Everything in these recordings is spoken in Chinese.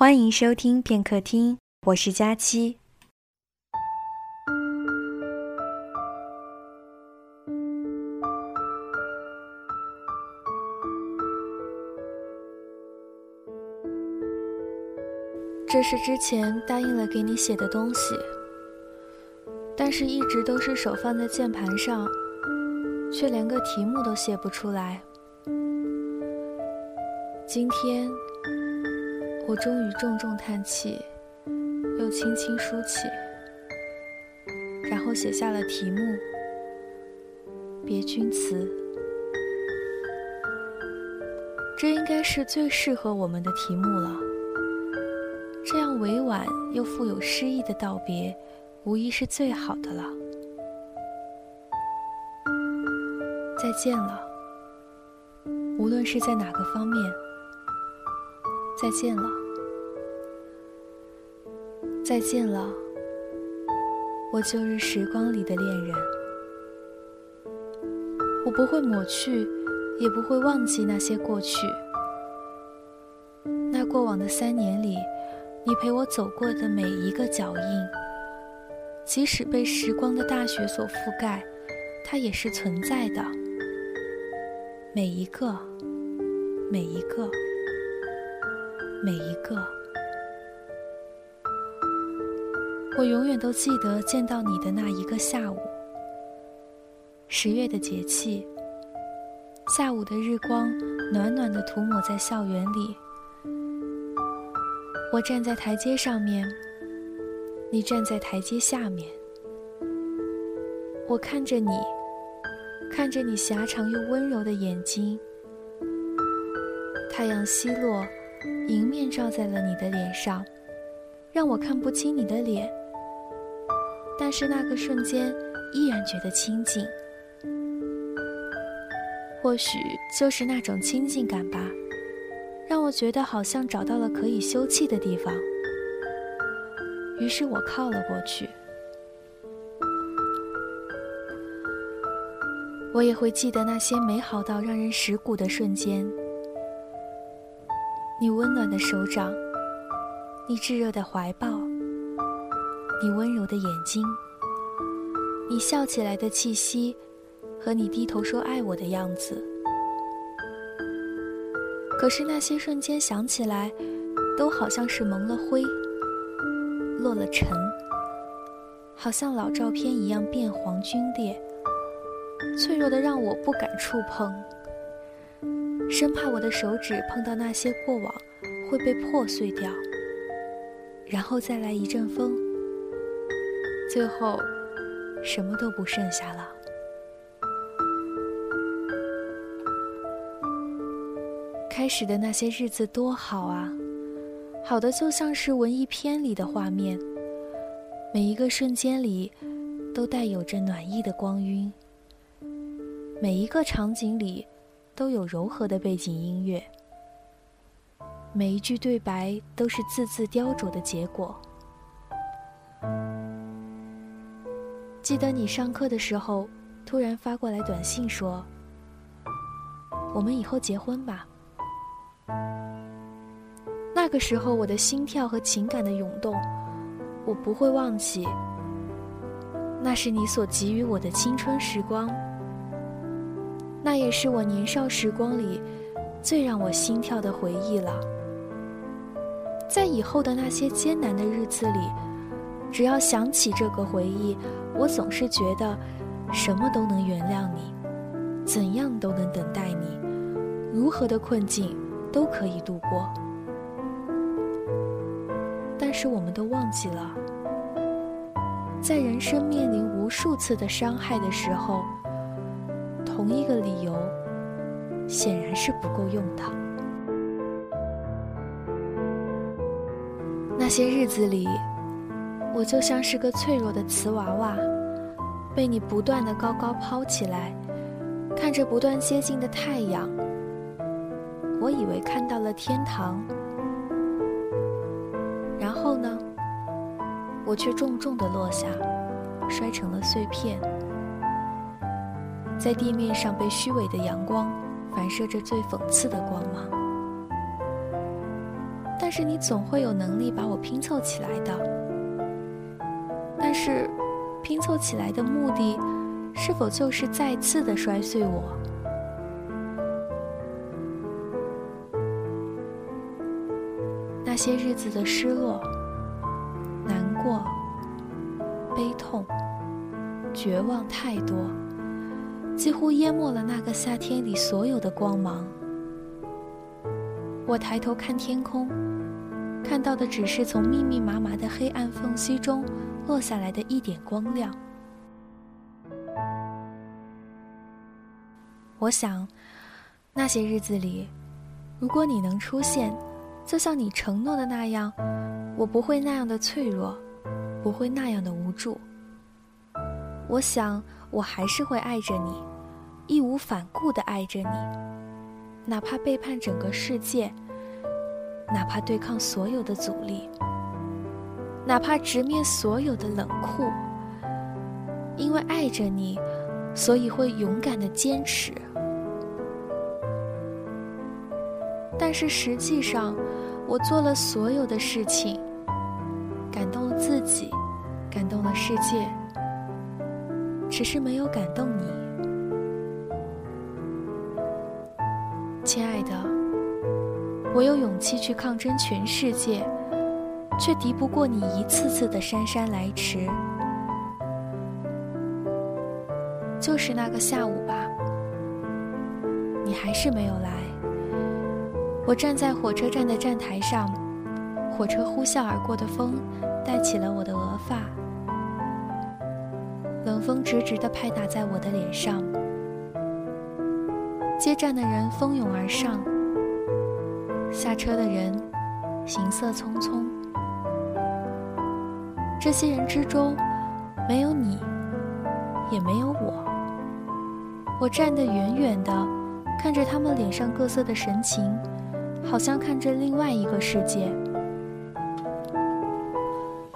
欢迎收听片刻听，我是佳期。这是之前答应了给你写的东西，但是一直都是手放在键盘上，却连个题目都写不出来。今天，我终于重重叹气，又轻轻舒气，然后写下了题目《别君词》。这应该是最适合我们的题目了。这样委婉又富有诗意的道别，无疑是最好的了。再见了，无论是在哪个方面。再见了，再见了，我旧日时光里的恋人。我不会抹去，也不会忘记那些过去。那过往的三年里。你陪我走过的每一个脚印，即使被时光的大雪所覆盖，它也是存在的。每一个，每一个，每一个，我永远都记得见到你的那一个下午。十月的节气，下午的日光暖暖的涂抹在校园里。我站在台阶上面，你站在台阶下面。我看着你，看着你狭长又温柔的眼睛。太阳西落，迎面照在了你的脸上，让我看不清你的脸。但是那个瞬间，依然觉得亲近。或许就是那种亲近感吧。让我觉得好像找到了可以休憩的地方，于是我靠了过去。我也会记得那些美好到让人蚀骨的瞬间，你温暖的手掌，你炙热的怀抱，你温柔的眼睛，你笑起来的气息，和你低头说爱我的样子。可是那些瞬间想起来，都好像是蒙了灰，落了尘，好像老照片一样变黄皲裂，脆弱的让我不敢触碰，生怕我的手指碰到那些过往会被破碎掉，然后再来一阵风，最后什么都不剩下了。开始的那些日子多好啊，好的就像是文艺片里的画面，每一个瞬间里都带有着暖意的光晕，每一个场景里都有柔和的背景音乐，每一句对白都是字字雕琢的结果。记得你上课的时候，突然发过来短信说：“我们以后结婚吧。”那个时候，我的心跳和情感的涌动，我不会忘记。那是你所给予我的青春时光，那也是我年少时光里最让我心跳的回忆了。在以后的那些艰难的日子里，只要想起这个回忆，我总是觉得什么都能原谅你，怎样都能等待你，如何的困境都可以度过。但是我们都忘记了，在人生面临无数次的伤害的时候，同一个理由显然是不够用的。那些日子里，我就像是个脆弱的瓷娃娃，被你不断的高高抛起来，看着不断接近的太阳，我以为看到了天堂。然后呢，我却重重的落下，摔成了碎片，在地面上被虚伪的阳光反射着最讽刺的光芒。但是你总会有能力把我拼凑起来的。但是，拼凑起来的目的，是否就是再次的摔碎我？那些日子的失落、难过、悲痛、绝望太多，几乎淹没了那个夏天里所有的光芒。我抬头看天空，看到的只是从密密麻麻的黑暗缝隙中落下来的一点光亮。我想，那些日子里，如果你能出现，就像你承诺的那样，我不会那样的脆弱，不会那样的无助。我想，我还是会爱着你，义无反顾地爱着你。哪怕背叛整个世界，哪怕对抗所有的阻力，哪怕直面所有的冷酷，因为爱着你，所以会勇敢的坚持。但是实际上，我做了所有的事情，感动了自己，感动了世界，只是没有感动你。亲爱的，我有勇气去抗争全世界，却敌不过你一次次的姗姗来迟。就是那个下午吧，你还是没有来。我站在火车站的站台上，火车呼啸而过的风带起了我的额发，冷风直直地拍打在我的脸上。接站的人蜂拥而上，下车的人行色匆匆。这些人之中，没有你，也没有我。我站得远远的，看着他们脸上各色的神情，好像看着另外一个世界。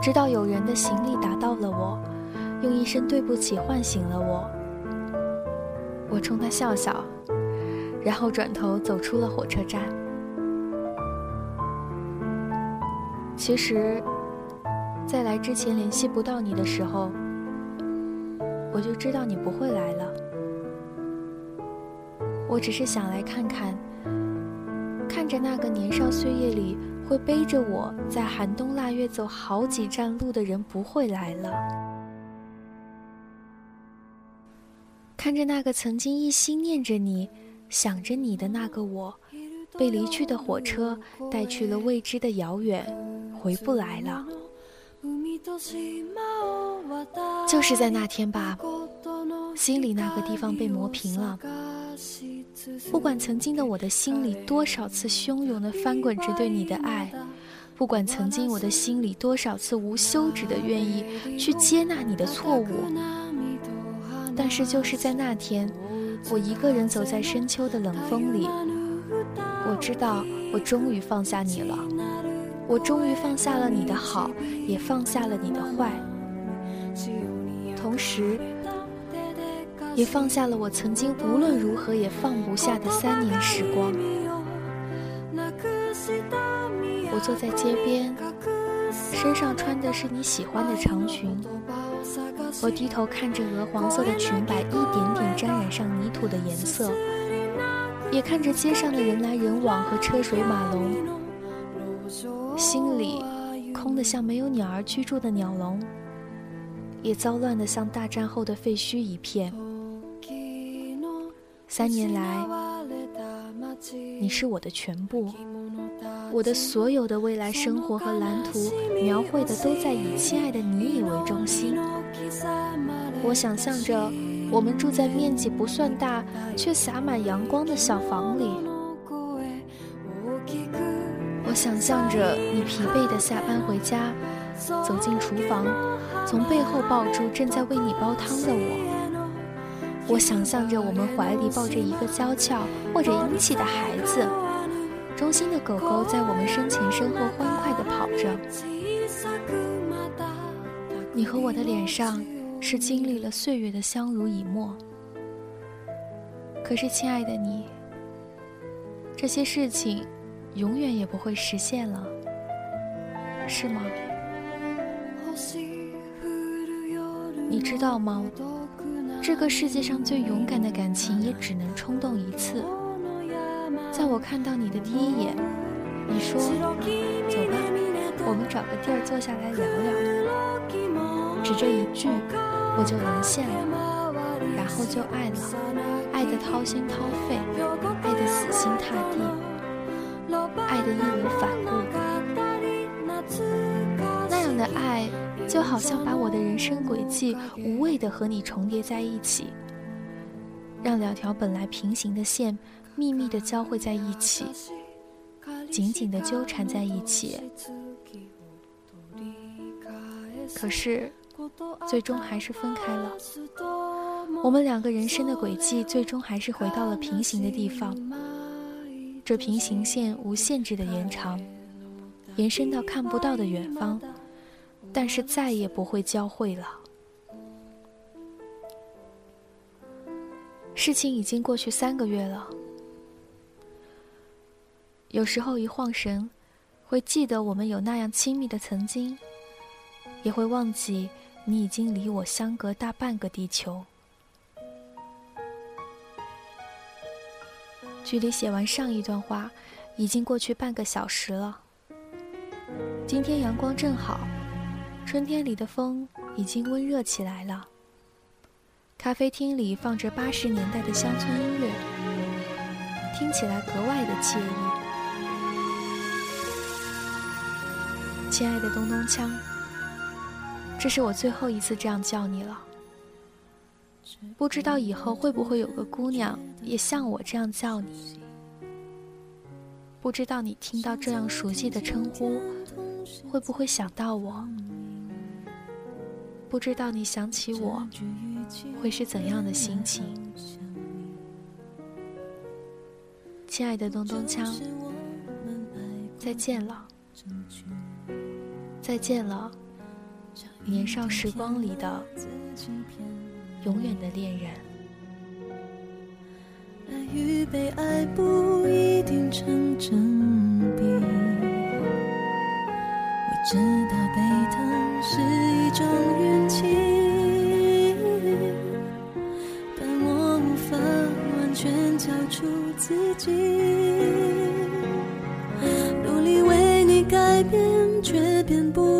直到有人的行李打到了我，用一声对不起唤醒了我。我冲他笑笑。然后转头走出了火车站。其实，在来之前联系不到你的时候，我就知道你不会来了。我只是想来看看，看着那个年少岁月里会背着我在寒冬腊月走好几站路的人不会来了，看着那个曾经一心念着你。想着你的那个我，被离去的火车带去了未知的遥远，回不来了。就是在那天吧，心里那个地方被磨平了。不管曾经的我的心里多少次汹涌的翻滚着对你的爱，不管曾经我的心里多少次无休止的愿意去接纳你的错误，但是就是在那天。我一个人走在深秋的冷风里，我知道我终于放下你了，我终于放下了你的好，也放下了你的坏，同时，也放下了我曾经无论如何也放不下的三年时光。我坐在街边，身上穿的是你喜欢的长裙。我低头看着鹅黄色的裙摆一点点沾染上泥土的颜色，也看着街上的人来人往和车水马龙，心里空得像没有鸟儿居住的鸟笼，也糟乱得像大战后的废墟一片。三年来，你是我的全部。我的所有的未来生活和蓝图，描绘的都在以亲爱的你以为中心。我想象着我们住在面积不算大却洒满阳光的小房里。我想象着你疲惫的下班回家，走进厨房，从背后抱住正在为你煲汤的我。我想象着我们怀里抱着一个娇俏或者英气的孩子。忠心的狗狗在我们身前身后欢快地跑着。你和我的脸上是经历了岁月的相濡以沫。可是，亲爱的你，这些事情永远也不会实现了，是吗？你知道吗？这个世界上最勇敢的感情也只能冲动一次。在我看到你的第一眼，你说：“走吧，我们找个地儿坐下来聊聊。”只这一句，我就沦陷了，然后就爱了，爱得掏心掏肺，爱得死心塌地，爱得义无反顾。那样的爱。就好像把我的人生轨迹无谓的和你重叠在一起，让两条本来平行的线秘密的交汇在一起，紧紧的纠缠在一起。可是，最终还是分开了。我们两个人生的轨迹最终还是回到了平行的地方。这平行线无限制的延长，延伸到看不到的远方。但是再也不会交汇了。事情已经过去三个月了，有时候一晃神，会记得我们有那样亲密的曾经，也会忘记你已经离我相隔大半个地球。距离写完上一段话，已经过去半个小时了。今天阳光正好。春天里的风已经温热起来了。咖啡厅里放着八十年代的乡村音乐，听起来格外的惬意。亲爱的东东锵，这是我最后一次这样叫你了。不知道以后会不会有个姑娘也像我这样叫你？不知道你听到这样熟悉的称呼，会不会想到我？不知道你想起我会是怎样的心情，亲爱的东东锵，再见了，再见了，年少时光里的永远的恋人。爱与被爱不一定成正比，我知道被疼是一种运气，但我无法完全交出。自己努力为你改变，却变不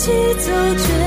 一起走。